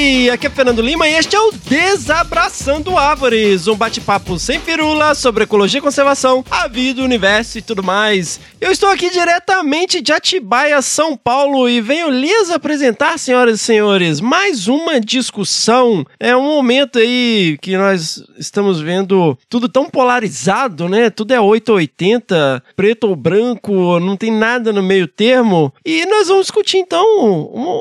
Aqui é Fernando Lima e este é o Desabraçando Árvores, um bate-papo sem firula sobre ecologia e conservação, a vida, o universo e tudo mais. Eu estou aqui diretamente de Atibaia, São Paulo e venho lhes apresentar, senhoras e senhores, mais uma discussão. É um momento aí que nós estamos vendo tudo tão polarizado, né? Tudo é 880, preto ou branco, não tem nada no meio termo. E nós vamos discutir então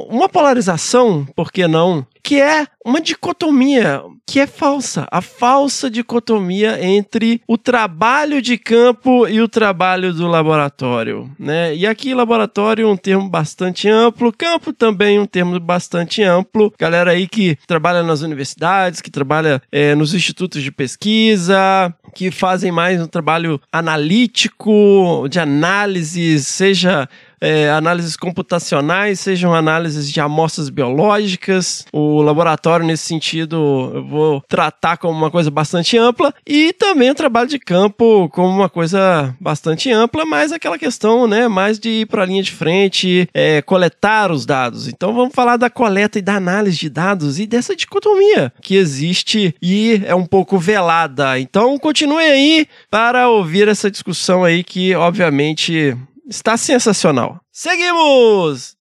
uma polarização, por que não? Que é uma dicotomia que é falsa, a falsa dicotomia entre o trabalho de campo e o trabalho do laboratório, né? E aqui laboratório é um termo bastante amplo, campo também um termo bastante amplo. Galera aí que trabalha nas universidades, que trabalha é, nos institutos de pesquisa, que fazem mais um trabalho analítico, de análise, seja é, análises computacionais, sejam análises de amostras biológicas. O laboratório, nesse sentido, eu vou tratar como uma coisa bastante ampla. E também o trabalho de campo como uma coisa bastante ampla, mas aquela questão, né, mais de ir para a linha de frente, é, coletar os dados. Então vamos falar da coleta e da análise de dados e dessa dicotomia que existe e é um pouco velada. Então continue aí para ouvir essa discussão aí que, obviamente, Está sensacional. Seguimos!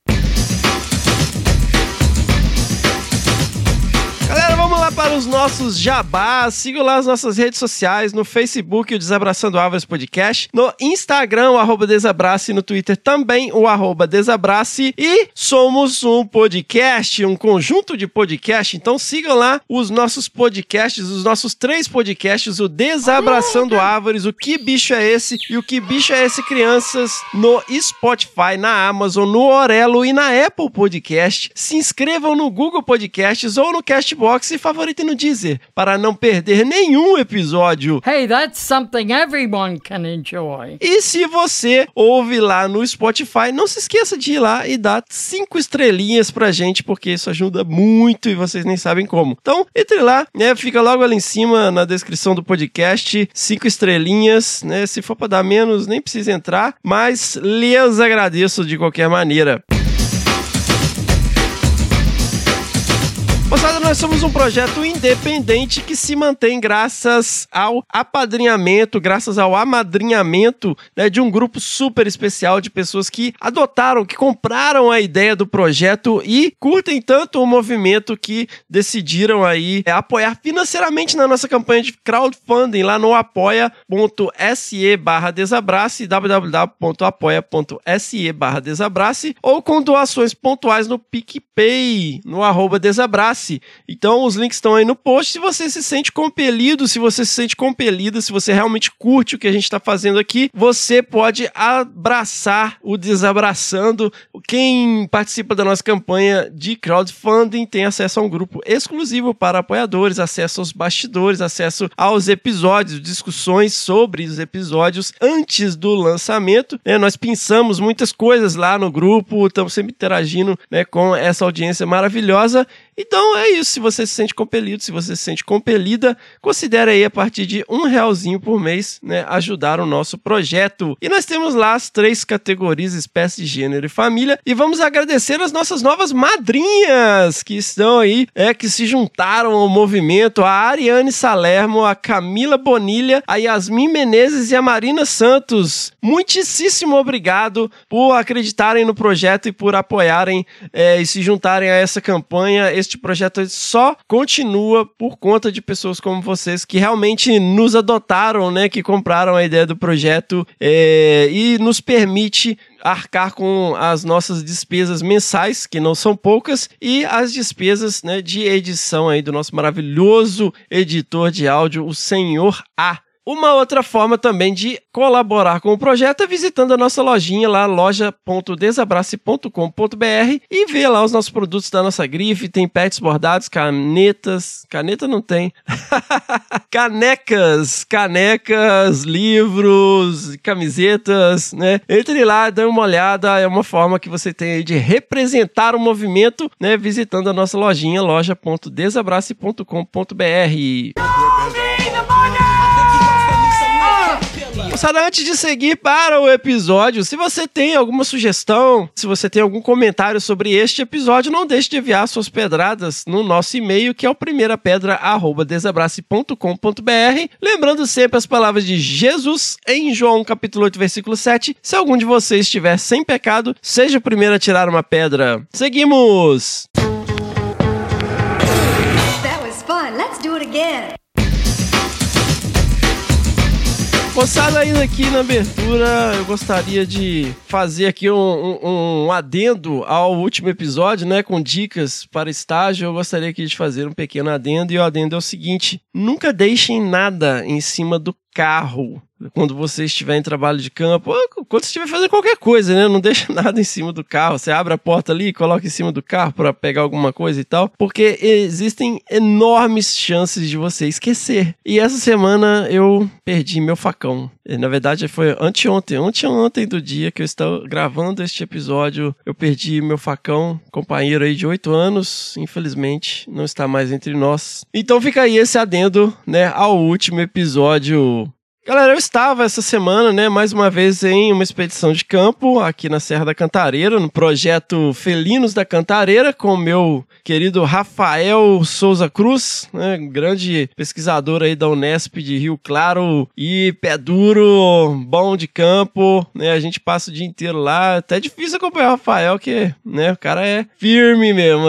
Para os nossos jabás. Sigam lá as nossas redes sociais, no Facebook, o Desabraçando Árvores Podcast, no Instagram, o arroba Desabrace, no Twitter também, o arroba Desabrace. E somos um podcast, um conjunto de podcast, então sigam lá os nossos podcasts, os nossos três podcasts, o Desabraçando Árvores, o Que Bicho é Esse e o Que Bicho é Esse Crianças, no Spotify, na Amazon, no Orelo e na Apple Podcast. Se inscrevam no Google Podcasts ou no Castbox e favoritem no Deezer para não perder nenhum episódio. Hey, that's something everyone can enjoy. E se você ouve lá no Spotify, não se esqueça de ir lá e dar cinco estrelinhas pra gente, porque isso ajuda muito e vocês nem sabem como. Então, entre lá, né? Fica logo ali em cima na descrição do podcast, cinco estrelinhas, né? Se for para dar menos, nem precisa entrar, mas lhes agradeço de qualquer maneira. Moçada, nós somos um projeto independente que se mantém graças ao apadrinhamento, graças ao amadrinhamento né, de um grupo super especial de pessoas que adotaram, que compraram a ideia do projeto e curtem tanto o movimento que decidiram aí é, apoiar financeiramente na nossa campanha de crowdfunding lá no apoia.se barra desabrace, www.apoia.se barra desabrace ou com doações pontuais no PicPay, no arroba desabrace então os links estão aí no post. Se você se sente compelido, se você se sente compelida, se você realmente curte o que a gente está fazendo aqui, você pode abraçar o Desabraçando. Quem participa da nossa campanha de crowdfunding tem acesso a um grupo exclusivo para apoiadores, acesso aos bastidores, acesso aos episódios, discussões sobre os episódios antes do lançamento. Né? Nós pensamos muitas coisas lá no grupo, estamos sempre interagindo né, com essa audiência maravilhosa. Então é isso. Se você se sente compelido, se você se sente compelida, considere aí a partir de um realzinho por mês, né, ajudar o nosso projeto. E nós temos lá as três categorias: espécie, gênero e família. E vamos agradecer as nossas novas madrinhas que estão aí, é que se juntaram ao movimento: a Ariane Salermo, a Camila Bonilha, a Yasmin Menezes e a Marina Santos. Muitíssimo obrigado por acreditarem no projeto e por apoiarem é, e se juntarem a essa campanha. Esse este projeto só continua por conta de pessoas como vocês que realmente nos adotaram, né? Que compraram a ideia do projeto é, e nos permite arcar com as nossas despesas mensais, que não são poucas, e as despesas né, de edição aí do nosso maravilhoso editor de áudio, o senhor A. Uma outra forma também de colaborar com o projeto é visitando a nossa lojinha lá, loja.desabrace.com.br e ver lá os nossos produtos da nossa grife. Tem pets bordados, canetas. Caneta não tem. canecas, canecas, livros, camisetas, né? Entre lá, dê uma olhada. É uma forma que você tem aí de representar o movimento, né? Visitando a nossa lojinha, loja.desabrace.com.br. Moçada, antes de seguir para o episódio, se você tem alguma sugestão, se você tem algum comentário sobre este episódio, não deixe de enviar suas pedradas no nosso e-mail, que é o primeirapedra@desabrace.com.br. Lembrando sempre as palavras de Jesus em João capítulo 8, versículo 7. Se algum de vocês estiver sem pecado, seja o primeiro a tirar uma pedra. Seguimos! That was fun. Let's do it again. Moçada, ainda aqui na abertura, eu gostaria de fazer aqui um, um- um adendo ao último episódio, né? Com dicas para estágio. Eu gostaria aqui de fazer um pequeno adendo, e o adendo é o seguinte: nunca deixem nada em cima do carro. Quando você estiver em trabalho de campo, quando você estiver fazendo qualquer coisa, né? Não deixa nada em cima do carro. Você abre a porta ali, coloca em cima do carro para pegar alguma coisa e tal, porque existem enormes chances de você esquecer. E essa semana eu perdi meu facão. Na verdade, foi anteontem, anteontem do dia que eu estava gravando este episódio, eu perdi meu facão, companheiro aí de 8 anos, infelizmente, não está mais entre nós. Então fica aí esse adendo, né, ao último episódio Galera, eu estava essa semana, né, mais uma vez em uma expedição de campo aqui na Serra da Cantareira, no projeto Felinos da Cantareira, com o meu querido Rafael Souza Cruz, né, grande pesquisador aí da Unesp de Rio Claro e pé duro, bom de campo, né, a gente passa o dia inteiro lá, até difícil acompanhar o Rafael, que, né, o cara é firme mesmo,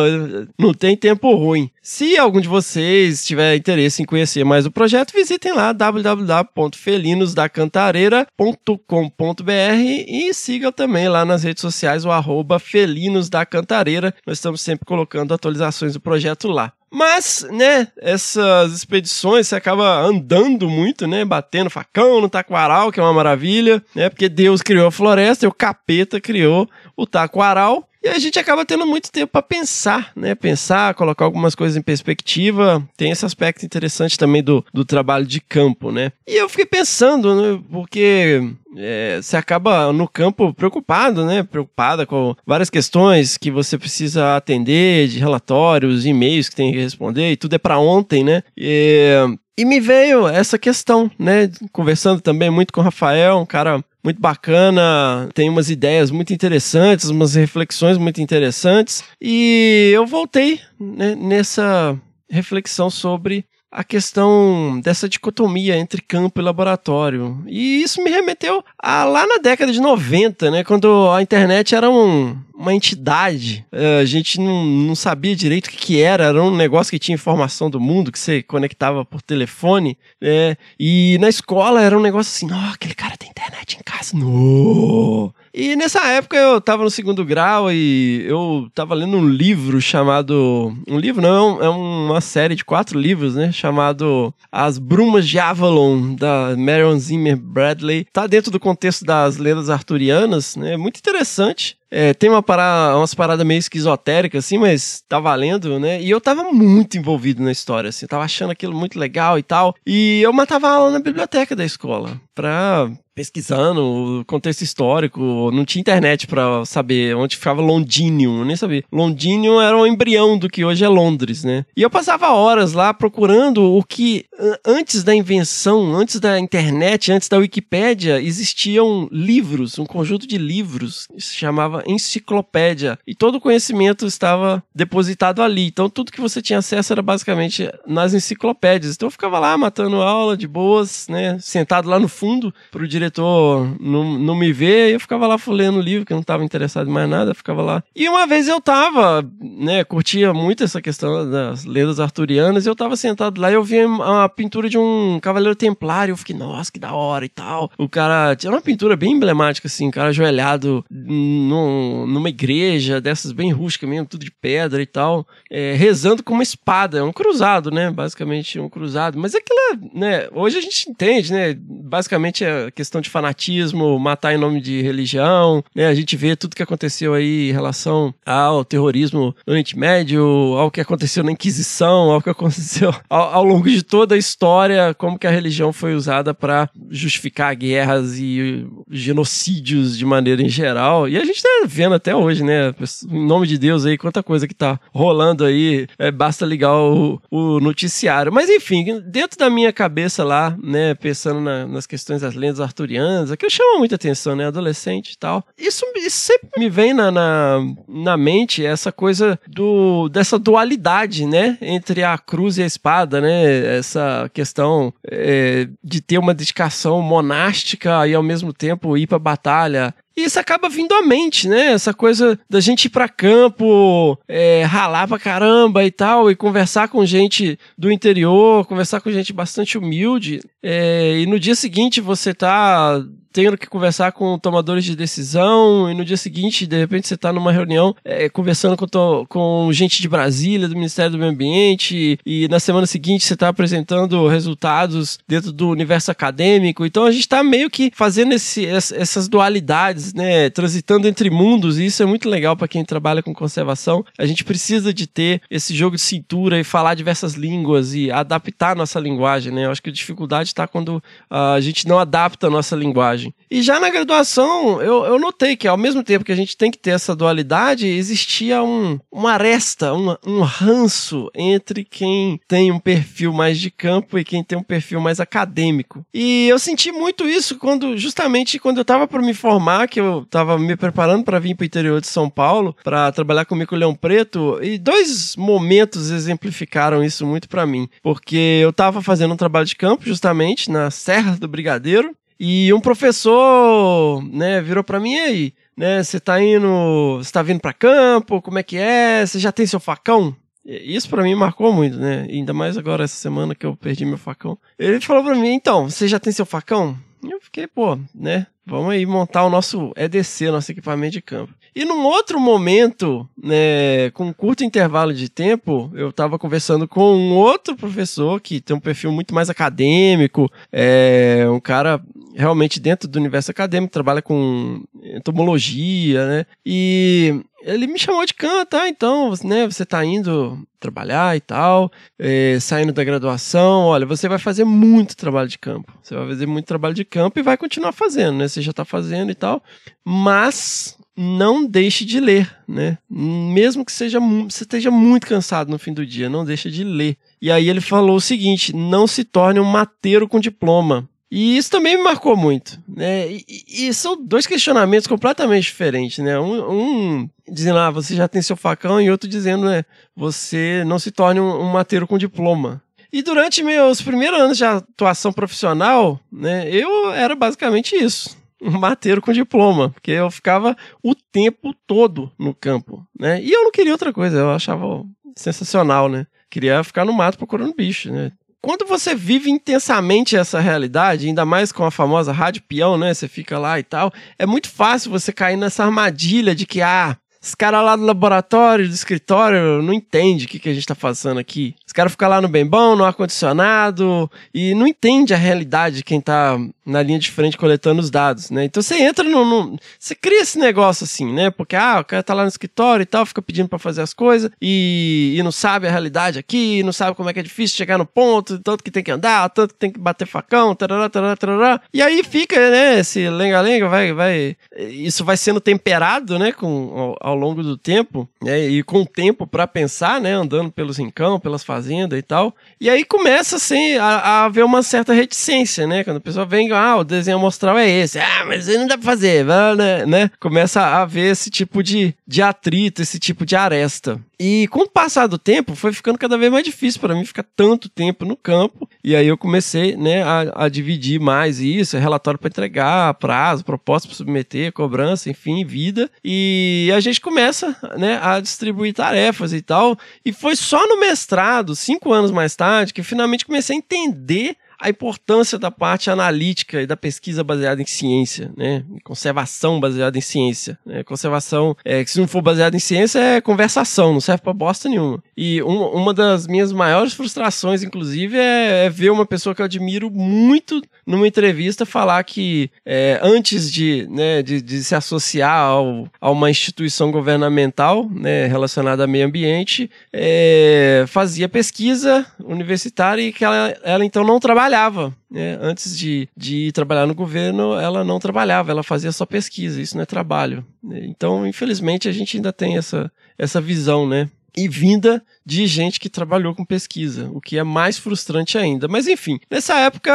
não tem tempo ruim. Se algum de vocês tiver interesse em conhecer mais o projeto, visitem lá www.felinosdacantareira.com.br e sigam também lá nas redes sociais o arroba Felinos da Cantareira. Nós estamos sempre colocando atualizações do projeto lá. Mas, né, essas expedições você acaba andando muito, né, batendo facão no taquaral, que é uma maravilha, né, porque Deus criou a floresta e o capeta criou o taquaral. E a gente acaba tendo muito tempo para pensar, né? Pensar, colocar algumas coisas em perspectiva. Tem esse aspecto interessante também do, do trabalho de campo, né? E eu fiquei pensando, né? Porque é, você acaba no campo preocupado, né? Preocupada com várias questões que você precisa atender, de relatórios, e-mails que tem que responder, e tudo é para ontem, né? E, e me veio essa questão, né? Conversando também muito com o Rafael, um cara muito bacana, tem umas ideias muito interessantes, umas reflexões muito interessantes. E eu voltei né, nessa reflexão sobre a questão dessa dicotomia entre campo e laboratório. E isso me remeteu a lá na década de 90, né, quando a internet era um, uma entidade. É, a gente não, não sabia direito o que, que era, era um negócio que tinha informação do mundo, que você conectava por telefone. né? e na escola era um negócio assim: ó, aquele cara tem internet em casa. No! E nessa época eu tava no segundo grau e eu tava lendo um livro chamado. Um livro não, é uma série de quatro livros, né? Chamado As Brumas de Avalon, da Marion Zimmer Bradley. Tá dentro do contexto das lendas arturianas, né? Muito interessante. É, tem uma parada, umas paradas meio esquizotéricas, assim, mas tá valendo, né? E eu tava muito envolvido na história, assim, tava achando aquilo muito legal e tal. E eu matava aula na biblioteca da escola pra pesquisando o contexto histórico, não tinha internet pra saber onde ficava Londinium, eu nem sabia. Londinium era o embrião do que hoje é Londres, né? E eu passava horas lá procurando o que antes da invenção, antes da internet, antes da Wikipédia, existiam livros, um conjunto de livros, se chamava enciclopédia, e todo o conhecimento estava depositado ali. Então tudo que você tinha acesso era basicamente nas enciclopédias. Então eu ficava lá matando aula de boas, né, sentado lá no fundo pro diretor não, não me ver, e eu ficava lá lendo o livro, que eu não estava interessado em mais nada, ficava lá. E uma vez eu tava, né, curtia muito essa questão das lendas arturianas, e eu tava sentado lá e eu vi a pintura de um cavaleiro templário, eu fiquei, nossa, que da hora e tal. O cara tinha uma pintura bem emblemática, assim, um cara ajoelhado num- num, numa igreja dessas bem rústicas mesmo, tudo de pedra e tal, é, rezando com uma espada, é um cruzado, né? Basicamente um cruzado. Mas aquilo, é, né? Hoje a gente entende, né? Basicamente é questão de fanatismo, matar em nome de religião, né? A gente vê tudo que aconteceu aí em relação ao terrorismo no Oriente Médio, ao que aconteceu na Inquisição, ao que aconteceu ao, ao longo de toda a história, como que a religião foi usada para justificar guerras e genocídios de maneira em geral. E a gente tá vendo até hoje, né? Em nome de Deus aí, quanta coisa que tá rolando aí, é, basta ligar o, o, noticiário. Mas enfim, dentro da minha cabeça lá, né, pensando na, nas questões das lendas arturianas, aquilo chama muita atenção, né? Adolescente e tal. Isso, isso sempre me vem na, na, na mente essa coisa do, dessa dualidade, né? Entre a cruz e a espada, né? Essa questão é, de ter uma dedicação monástica e ao mesmo tempo ir pra batalha e isso acaba vindo à mente, né? Essa coisa da gente ir pra campo, é, ralar pra caramba e tal, e conversar com gente do interior, conversar com gente bastante humilde. É, e no dia seguinte você tá tendo que conversar com tomadores de decisão, e no dia seguinte, de repente, você está numa reunião é, conversando com, to, com gente de Brasília, do Ministério do Meio Ambiente, e, e na semana seguinte você está apresentando resultados dentro do universo acadêmico. Então a gente está meio que fazendo esse, essas dualidades, né? Transitando entre mundos, e isso é muito legal para quem trabalha com conservação. A gente precisa de ter esse jogo de cintura e falar diversas línguas e adaptar a nossa linguagem, né? Eu acho que a dificuldade está quando a gente não adapta a nossa linguagem linguagem. E já na graduação, eu, eu notei que ao mesmo tempo que a gente tem que ter essa dualidade, existia um, uma aresta, um, um ranço entre quem tem um perfil mais de campo e quem tem um perfil mais acadêmico. E eu senti muito isso quando, justamente quando eu estava para me formar, que eu estava me preparando para vir para o interior de São Paulo, para trabalhar com o Leão Preto, e dois momentos exemplificaram isso muito para mim. Porque eu estava fazendo um trabalho de campo, justamente, na Serra do Brigadeiro, e um professor, né, virou para mim aí, né, você tá indo, você tá vindo para campo, como é que é? Você já tem seu facão? Isso para mim marcou muito, né? Ainda mais agora essa semana que eu perdi meu facão. Ele falou para mim, então, você já tem seu facão? Eu fiquei, pô, né? Vamos aí montar o nosso EDC, nosso equipamento de campo. E num outro momento, né, com um curto intervalo de tempo, eu estava conversando com um outro professor que tem um perfil muito mais acadêmico, é um cara realmente dentro do universo acadêmico, trabalha com entomologia, né? E ele me chamou de canto, tá? Então, né, você tá indo trabalhar e tal, é, saindo da graduação, olha, você vai fazer muito trabalho de campo. Você vai fazer muito trabalho de campo e vai continuar fazendo, né? Você já tá fazendo e tal. Mas não deixe de ler, né? Mesmo que seja você esteja muito cansado no fim do dia, não deixe de ler. E aí ele falou o seguinte: não se torne um mateiro com diploma. E isso também me marcou muito, né? E, e são dois questionamentos completamente diferentes, né? Um, um, dizendo, ah, você já tem seu facão, e outro dizendo, né, você não se torne um, um mateiro com diploma. E durante meus primeiros anos de atuação profissional, né, eu era basicamente isso, um mateiro com diploma, porque eu ficava o tempo todo no campo, né? E eu não queria outra coisa, eu achava sensacional, né? Queria ficar no mato procurando bicho, né? Quando você vive intensamente essa realidade, ainda mais com a famosa rádio peão, né? Você fica lá e tal, é muito fácil você cair nessa armadilha de que, ah, esse cara lá do laboratório, do escritório, não entende o que, que a gente tá fazendo aqui. Esse cara fica lá no bem bom, no ar-condicionado, e não entende a realidade de quem tá na linha de frente coletando os dados, né? Então você entra no, no, Você cria esse negócio assim, né? Porque, ah, o cara tá lá no escritório e tal, fica pedindo para fazer as coisas, e, e não sabe a realidade aqui, não sabe como é que é difícil chegar no ponto, tanto que tem que andar, tanto que tem que bater facão, tarará, tarará, tarará. E aí fica, né, esse lenga-lenga, vai, vai... Isso vai sendo temperado, né, com ao longo do tempo, né, e com tempo para pensar, né, andando pelos rincão, pelas fazendas e tal. E aí começa assim a, a haver uma certa reticência, né, quando a pessoa vem, ah, o desenho amostral é esse, ah, mas aí não dá pra fazer, né, né? Começa a haver esse tipo de, de atrito, esse tipo de aresta. E com o passar do tempo, foi ficando cada vez mais difícil para mim ficar tanto tempo no campo. E aí eu comecei, né, a, a dividir mais isso, relatório para entregar, prazo, proposta para submeter, cobrança, enfim, vida. E a gente começa, né, a distribuir tarefas e tal. E foi só no mestrado, cinco anos mais tarde, que finalmente comecei a entender a importância da parte analítica e da pesquisa baseada em ciência, né? Conservação baseada em ciência. Né? Conservação, é, que se não for baseada em ciência, é conversação, não serve pra bosta nenhuma. E um, uma das minhas maiores frustrações, inclusive, é, é, ver uma pessoa que eu admiro muito numa entrevista falar que é, antes de, né, de, de, se associar ao, a uma instituição governamental né, relacionada a meio ambiente, é, fazia pesquisa universitária e que ela, ela então não trabalhava. Né? Antes de, de trabalhar no governo, ela não trabalhava, ela fazia só pesquisa, isso não é trabalho. Então, infelizmente, a gente ainda tem essa, essa visão, né? E vinda de gente que trabalhou com pesquisa, o que é mais frustrante ainda. Mas enfim, nessa época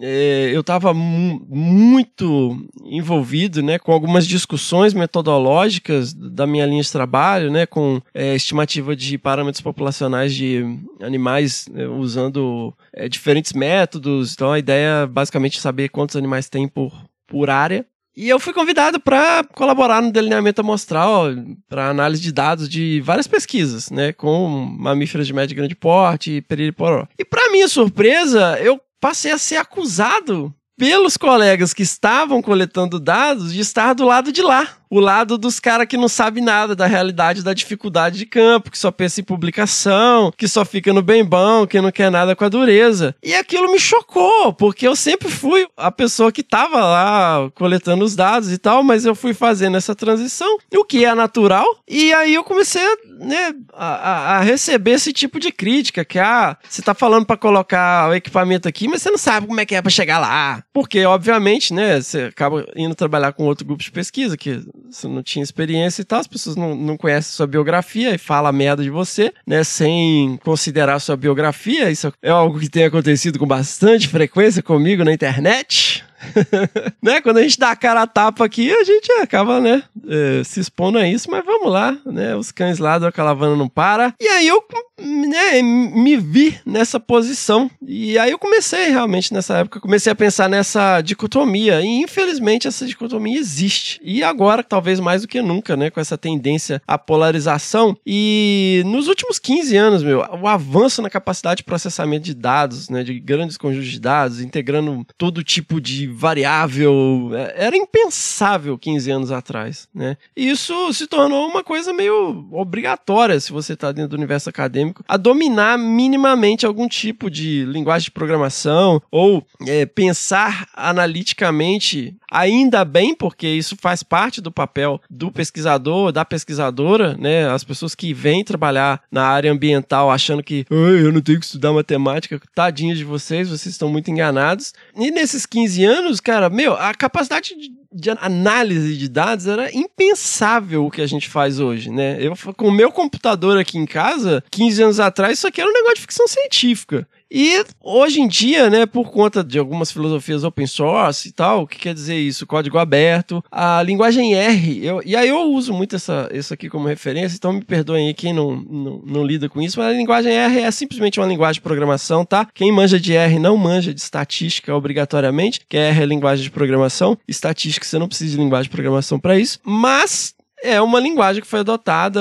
é, eu estava muito envolvido né, com algumas discussões metodológicas da minha linha de trabalho, né, com é, estimativa de parâmetros populacionais de animais né, usando é, diferentes métodos. Então a ideia é basicamente saber quantos animais tem por, por área. E eu fui convidado para colaborar no delineamento amostral, para análise de dados de várias pesquisas, né, com mamíferos de médio e grande porte, peririporó. E para minha surpresa, eu passei a ser acusado pelos colegas que estavam coletando dados de estar do lado de lá o lado dos caras que não sabe nada da realidade da dificuldade de campo, que só pensa em publicação, que só fica no bem bom, que não quer nada com a dureza. E aquilo me chocou, porque eu sempre fui a pessoa que tava lá coletando os dados e tal, mas eu fui fazendo essa transição, o que é natural, e aí eu comecei né, a, a receber esse tipo de crítica, que ah, você tá falando para colocar o equipamento aqui, mas você não sabe como é que é para chegar lá. Porque, obviamente, né, você acaba indo trabalhar com outro grupo de pesquisa, que você não tinha experiência e tal, as pessoas não, não conhecem sua biografia e fala merda de você, né? Sem considerar sua biografia. Isso é algo que tem acontecido com bastante frequência comigo na internet. né? Quando a gente dá a cara a tapa aqui, a gente acaba, né, é, se expondo a isso, mas vamos lá, né? Os cães lá da calavana não para. E aí eu, né, me vi nessa posição. E aí eu comecei realmente nessa época, comecei a pensar nessa dicotomia. E infelizmente essa dicotomia existe. E agora, talvez mais do que nunca, né, com essa tendência à polarização. E nos últimos 15 anos, meu, o avanço na capacidade de processamento de dados, né, de grandes conjuntos de dados, integrando todo tipo de variável. É, era impensável 15 anos atrás, né? E isso se tornou uma coisa meio obrigatória, se você está dentro do universo acadêmico, a dominar minimamente algum tipo de linguagem de programação ou é, pensar analiticamente, ainda bem, porque isso faz parte do papel do pesquisador, da pesquisadora, né? As pessoas que vêm trabalhar na área ambiental achando que eu não tenho que estudar matemática, tadinha de vocês, vocês estão muito enganados. E nesses 15 anos, cara, meu, a capacidade de, de, análise de dados era impensável o que a gente faz hoje, né? Eu, com o meu computador aqui em casa, 15 anos atrás, isso aqui era um negócio de ficção científica. E hoje em dia, né, por conta de algumas filosofias open source e tal, o que quer dizer isso? Código aberto, a linguagem R, eu, e aí eu uso muito essa, isso aqui como referência, então me perdoem aí quem não, não, não, lida com isso, mas a linguagem R é simplesmente uma linguagem de programação, tá? Quem manja de R não manja de estatística obrigatoriamente, que R é linguagem de programação, estatística você não precisa de linguagem de programação para isso, mas é uma linguagem que foi adotada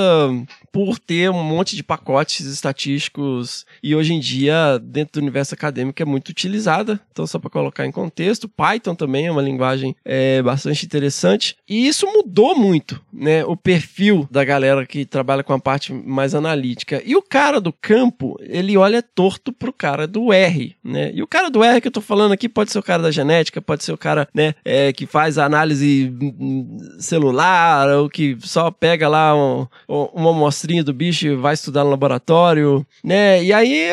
por ter um monte de pacotes estatísticos e hoje em dia, dentro do universo acadêmico, é muito utilizada. Então, só para colocar em contexto, Python também é uma linguagem é, bastante interessante. E isso mudou muito, né? O perfil da galera que trabalha com a parte mais analítica. E o cara do campo, ele olha torto pro cara do R, né? E o cara do R que eu tô falando aqui pode ser o cara da genética, pode ser o cara, né, é, que faz análise celular, ou que só pega lá um, uma amostrinha do bicho vai estudar no laboratório, né? E aí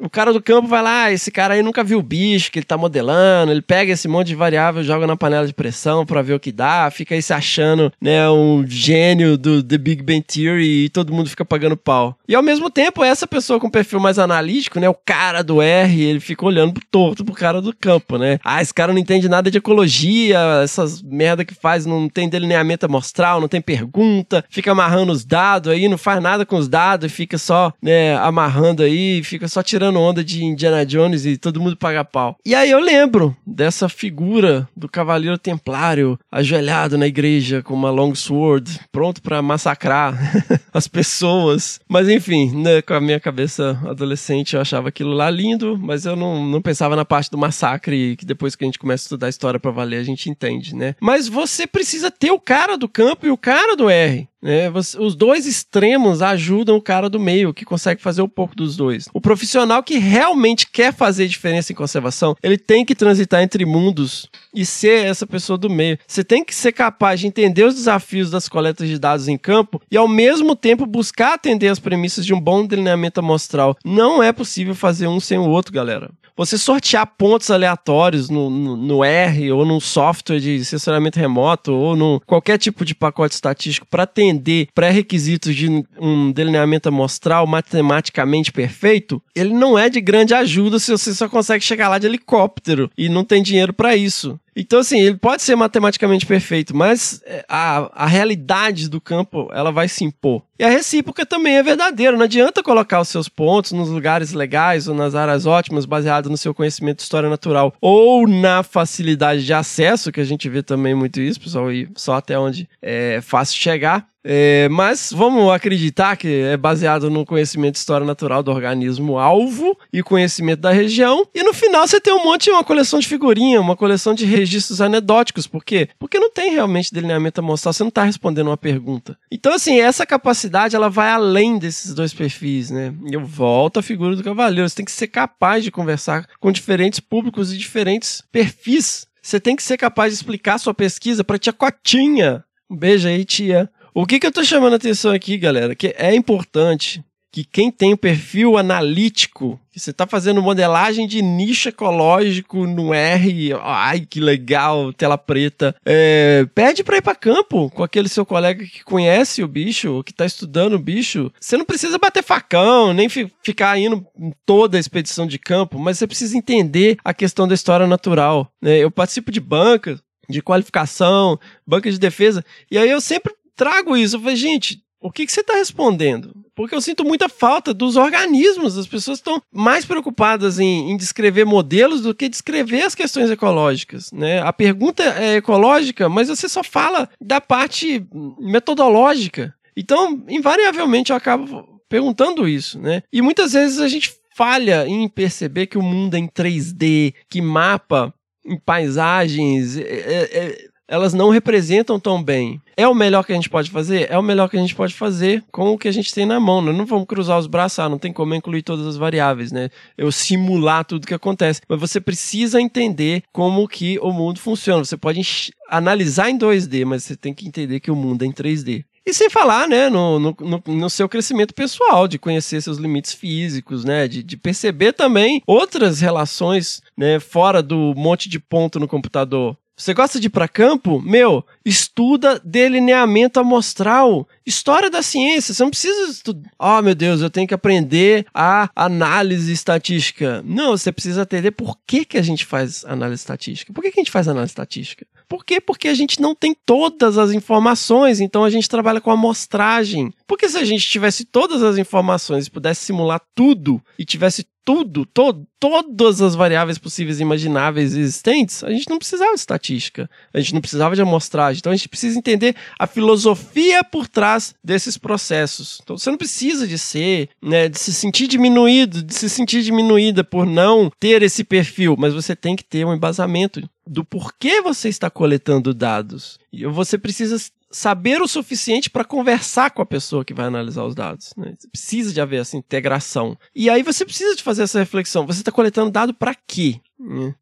o cara do campo vai lá, ah, esse cara aí nunca viu o bicho que ele tá modelando, ele pega esse monte de variável, joga na panela de pressão para ver o que dá, fica aí se achando, né, um gênio do The Big Bang Theory e todo mundo fica pagando pau. E ao mesmo tempo, essa pessoa com perfil mais analítico, né, o cara do R, ele fica olhando pro torto pro cara do campo, né? Ah, esse cara não entende nada de ecologia, essas merda que faz, não tem delineamento amostral, não tem pergunta, fica amarrando os dados aí, não faz nada com os dados, fica só, né, amarrando aí, fica só tirando tirando onda de Indiana Jones e todo mundo paga pau. E aí eu lembro dessa figura do cavaleiro templário ajoelhado na igreja com uma long sword, pronto para massacrar as pessoas. Mas enfim, né, com a minha cabeça adolescente eu achava aquilo lá lindo, mas eu não, não pensava na parte do massacre que depois que a gente começa a estudar a história para valer a gente entende, né? Mas você precisa ter o cara do campo e o cara do R. É, você, os dois extremos ajudam o cara do meio, que consegue fazer um pouco dos dois. O profissional que realmente quer fazer diferença em conservação, ele tem que transitar entre mundos e ser essa pessoa do meio. Você tem que ser capaz de entender os desafios das coletas de dados em campo e, ao mesmo tempo, buscar atender as premissas de um bom delineamento amostral. Não é possível fazer um sem o outro, galera você sortear pontos aleatórios no, no, no, R ou num software de sensoramento remoto ou no qualquer tipo de pacote estatístico para atender pré-requisitos de um delineamento amostral matematicamente perfeito, ele não é de grande ajuda se você só consegue chegar lá de helicóptero e não tem dinheiro para isso. Então, assim, ele pode ser matematicamente perfeito, mas é, a, a realidade do campo, ela vai se impor. E a recíproca também é verdadeira. Não adianta colocar os seus pontos nos lugares legais ou nas áreas ótimas, baseado no seu conhecimento de história natural, ou na facilidade de acesso, que a gente vê também muito isso, pessoal, e só até onde é fácil chegar. É, mas vamos acreditar que é baseado no conhecimento de história natural do organismo alvo e conhecimento da região. E no final você tem um monte, uma coleção de figurinha, uma coleção de registros anedóticos. Por quê? Porque não tem realmente delineamento amostral, você não está respondendo uma pergunta. Então, assim, essa capacidade ela vai além desses dois perfis, né? Eu volto à figura do cavaleiro. Você tem que ser capaz de conversar com diferentes públicos e diferentes perfis. Você tem que ser capaz de explicar sua pesquisa para tia Cotinha. Um beijo aí, tia. O que, que eu tô chamando a atenção aqui, galera? Que é importante que quem tem perfil analítico, que você está fazendo modelagem de nicho ecológico no R, ai que legal, tela preta, é, pede para ir para campo com aquele seu colega que conhece o bicho, que está estudando o bicho. Você não precisa bater facão, nem fi ficar indo em toda a expedição de campo, mas você precisa entender a questão da história natural. Né? Eu participo de bancas de qualificação, banca de defesa, e aí eu sempre trago isso. Eu falei, gente, o que, que você está respondendo? Porque eu sinto muita falta dos organismos. As pessoas estão mais preocupadas em, em, descrever modelos do que descrever as questões ecológicas. Né? A pergunta é ecológica, mas você só fala da parte metodológica. Então, invariavelmente, eu acabo perguntando isso. Né? E muitas vezes a gente falha em perceber que o mundo é em 3D, que mapa em paisagens. É, é, é elas não representam tão bem. É o melhor que a gente pode fazer? É o melhor que a gente pode fazer com o que a gente tem na mão. Nós não vamos cruzar os braços, ah, não tem como incluir todas as variáveis, né? Eu simular tudo que acontece. Mas você precisa entender como que o mundo funciona. Você pode analisar em 2D, mas você tem que entender que o mundo é em 3D. E sem falar, né, no, no, no, seu crescimento pessoal, de conhecer seus limites físicos, né, de, de perceber também outras relações, né, fora do monte de ponto no computador. Você gosta de ir para campo? Meu, estuda delineamento amostral, história da ciência. Você não precisa estudar. Oh, meu Deus, eu tenho que aprender a análise estatística. Não, você precisa entender por que, que a gente faz análise estatística. Por que, que a gente faz análise estatística? Por quê? Porque a gente não tem todas as informações, então a gente trabalha com amostragem. Porque se a gente tivesse todas as informações e pudesse simular tudo e tivesse tudo, to todas as variáveis possíveis e imagináveis existentes, a gente não precisava de estatística, a gente não precisava de amostragem. Então a gente precisa entender a filosofia por trás desses processos. Então você não precisa de ser, né, de se sentir diminuído, de se sentir diminuída por não ter esse perfil, mas você tem que ter um embasamento do porquê você está coletando dados. E você precisa saber o suficiente para conversar com a pessoa que vai analisar os dados. Né? Precisa de haver essa integração. E aí você precisa de fazer essa reflexão. Você está coletando dado para quê? Né?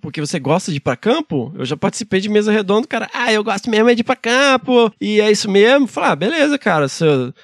porque você gosta de ir para campo, eu já participei de mesa redonda, cara, ah, eu gosto mesmo é de ir para campo, e é isso mesmo. Falar, ah, beleza, cara,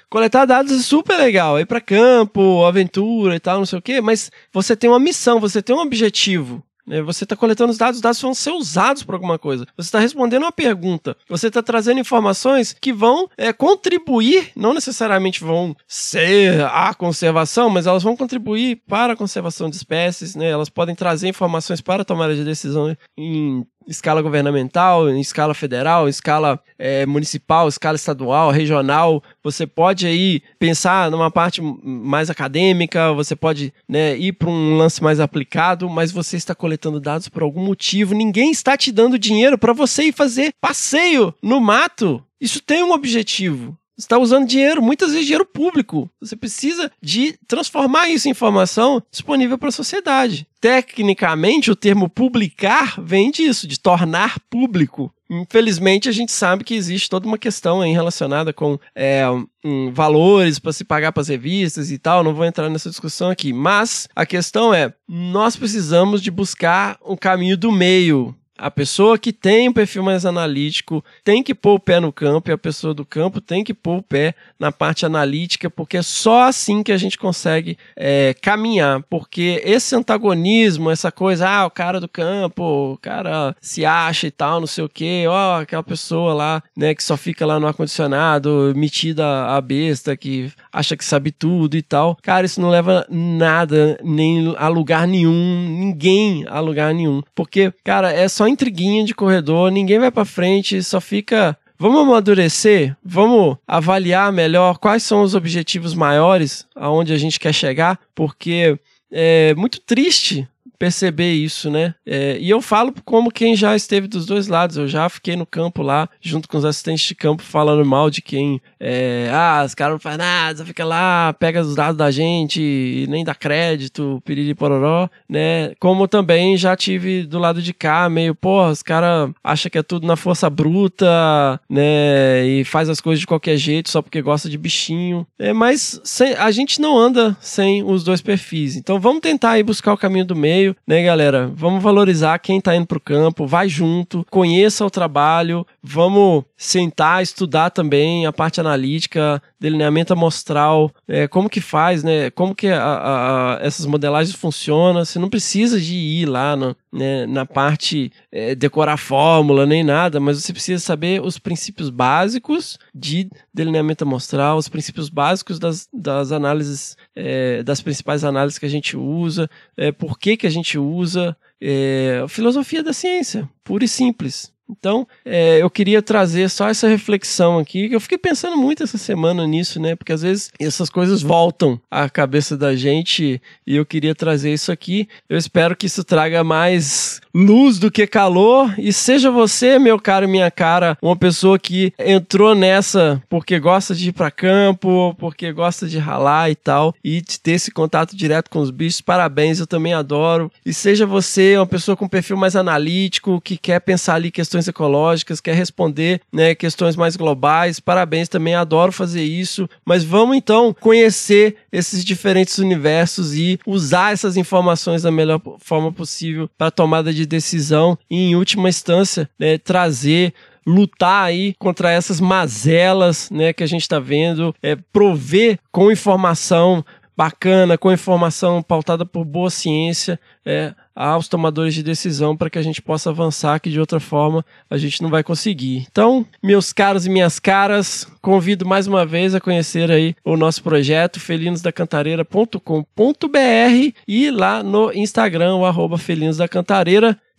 coletar dados é super legal, ir para campo, aventura e tal, não sei o quê, mas você tem uma missão, você tem um objetivo. Né? Você está coletando os dados, os dados vão ser usados para alguma coisa. Você está respondendo uma pergunta. Você está trazendo informações que vão é, contribuir, não necessariamente vão ser a conservação, mas elas vão contribuir para a conservação de espécies, né? Elas podem trazer informações para a tomada de decisão em escala governamental, em escala federal, em escala é, municipal, escala estadual, regional. Você pode aí pensar numa parte mais acadêmica, você pode né, ir para um lance mais aplicado, mas você está coletando dados por algum motivo. Ninguém está te dando dinheiro para você ir fazer passeio no mato. Isso tem um objetivo está usando dinheiro, muitas vezes dinheiro público. Você precisa de transformar isso em informação disponível para a sociedade. Tecnicamente, o termo publicar vem disso, de tornar público. Infelizmente, a gente sabe que existe toda uma questão aí relacionada com é, um, valores para se pagar para as revistas e tal. Não vou entrar nessa discussão aqui. Mas a questão é: nós precisamos de buscar um caminho do meio a pessoa que tem um perfil mais analítico tem que pôr o pé no campo e a pessoa do campo tem que pôr o pé na parte analítica, porque é só assim que a gente consegue é, caminhar. Porque esse antagonismo, essa coisa, ah, o cara do campo, o cara se acha e tal, não sei o quê, ó, oh, aquela pessoa lá, né, que só fica lá no ar-condicionado, metida a besta, que acha que sabe tudo e tal. Cara, isso não leva nada, nem a lugar nenhum, ninguém a lugar nenhum. Porque, cara, é só intriguinha de corredor, ninguém vai para frente, só fica Vamos amadurecer, vamos avaliar melhor quais são os objetivos maiores aonde a gente quer chegar, porque é muito triste perceber isso, né? É, e eu falo como quem já esteve dos dois lados. Eu já fiquei no campo lá, junto com os assistentes de campo, falando mal de quem. É, ah, os caras não fazem nada, fica lá, pega os dados da gente e nem dá crédito, piriri pororó, né? Como também já tive do lado de cá, meio, porra, os caras acham que é tudo na força bruta, né? E faz as coisas de qualquer jeito só porque gosta de bichinho. É, mas sem, a gente não anda sem os dois perfis. Então vamos tentar aí buscar o caminho do meio né, galera? Vamos valorizar quem tá indo pro campo, vai junto, conheça o trabalho, vamos sentar, estudar também a parte analítica, delineamento amostral, é, como que faz, né? Como que a, a, essas modelagens funcionam. Você não precisa de ir lá no, né, na parte é, decorar fórmula nem nada, mas você precisa saber os princípios básicos de delineamento amostral, os princípios básicos das, das análises, é, das principais análises que a gente usa, é, por que, que a gente usa, é, filosofia da ciência, pura e simples. Então, é, eu queria trazer só essa reflexão aqui. Eu fiquei pensando muito essa semana nisso, né? Porque às vezes essas coisas voltam à cabeça da gente e eu queria trazer isso aqui. Eu espero que isso traga mais luz do que calor e seja você, meu caro e minha cara, uma pessoa que entrou nessa porque gosta de ir para campo, porque gosta de ralar e tal e de ter esse contato direto com os bichos. Parabéns, eu também adoro. E seja você uma pessoa com perfil mais analítico, que quer pensar ali questões questões ecológicas, quer responder né, questões mais globais. Parabéns também, adoro fazer isso. Mas vamos então conhecer esses diferentes universos e usar essas informações da melhor forma possível para tomada de decisão e, em última instância, né, trazer lutar aí contra essas mazelas, né, que a gente está vendo, é, prover com informação bacana, com informação pautada por boa ciência, é, aos tomadores de decisão para que a gente possa avançar, que de outra forma a gente não vai conseguir. Então, meus caros e minhas caras, convido mais uma vez a conhecer aí o nosso projeto felinosdacantareira.com.br e lá no Instagram, o arroba.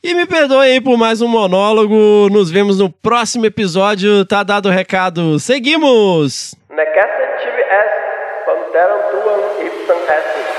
E me perdoe aí por mais um monólogo. Nos vemos no próximo episódio. Tá dado o recado. Seguimos! Necessity est panteram tuam ipsam estis.